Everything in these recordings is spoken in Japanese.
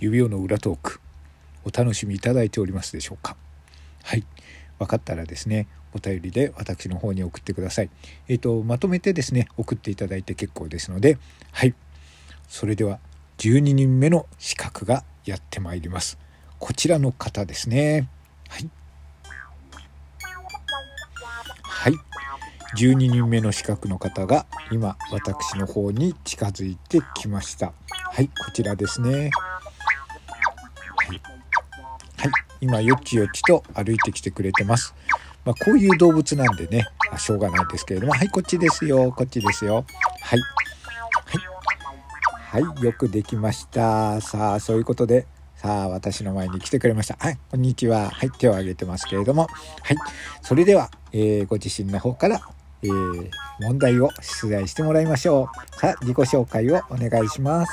指輪の裏トークお楽しみいただいておりますでしょうか？はい。分かったらですねお便りで私の方に送ってください。えっ、ー、とまとめてですね送っていただいて結構ですのではい。それでは12人目の資格がやってまいります。こちらの方ですね。はい。はい。12人目の資格の方が今私の方に近づいてきました。はいこちらですね。今よちよちと歩いてきてくれてます。まあ、こういう動物なんでね。あしょうがないですけれども。はいこっちですよ。こっちですよ。はい。はい、はい、よくできました。さあそういうことで。さあ私の前に来てくれました。はいこんにちは。はい手を挙げてますけれども。はい。それでは、えー、ご自身の方からえー、問題を出題してもらいましょう。さあ自己紹介をお願いします。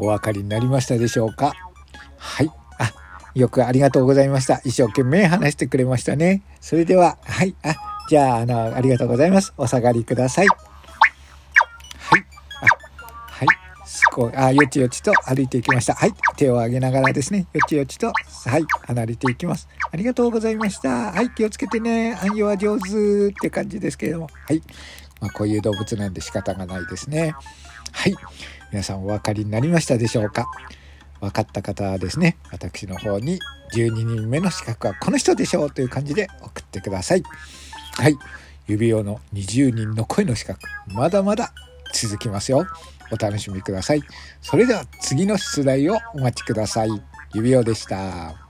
お分かりになりましたでしょうか？はい。あ、よくありがとうございました。一生懸命話してくれましたね。それでは、はい。あ、じゃあ、あの、ありがとうございます。お下がりください。はい。あ、はい。すこあ、よちよちと歩いていきました。はい。手を上げながらですね、よちよちと、はい。離れていきます。ありがとうございました。はい。気をつけてね。暗用は上手って感じですけれども。はい。まあ、こういう動物なんで仕方がないですね。はい。皆さんお分かりになりましたでしょうか？分かった方はですね、私の方に12人目の資格はこの人でしょうという感じで送ってください。はい。指輪の20人の声の資格、まだまだ続きますよ。お楽しみください。それでは次の出題をお待ちください。指輪でした。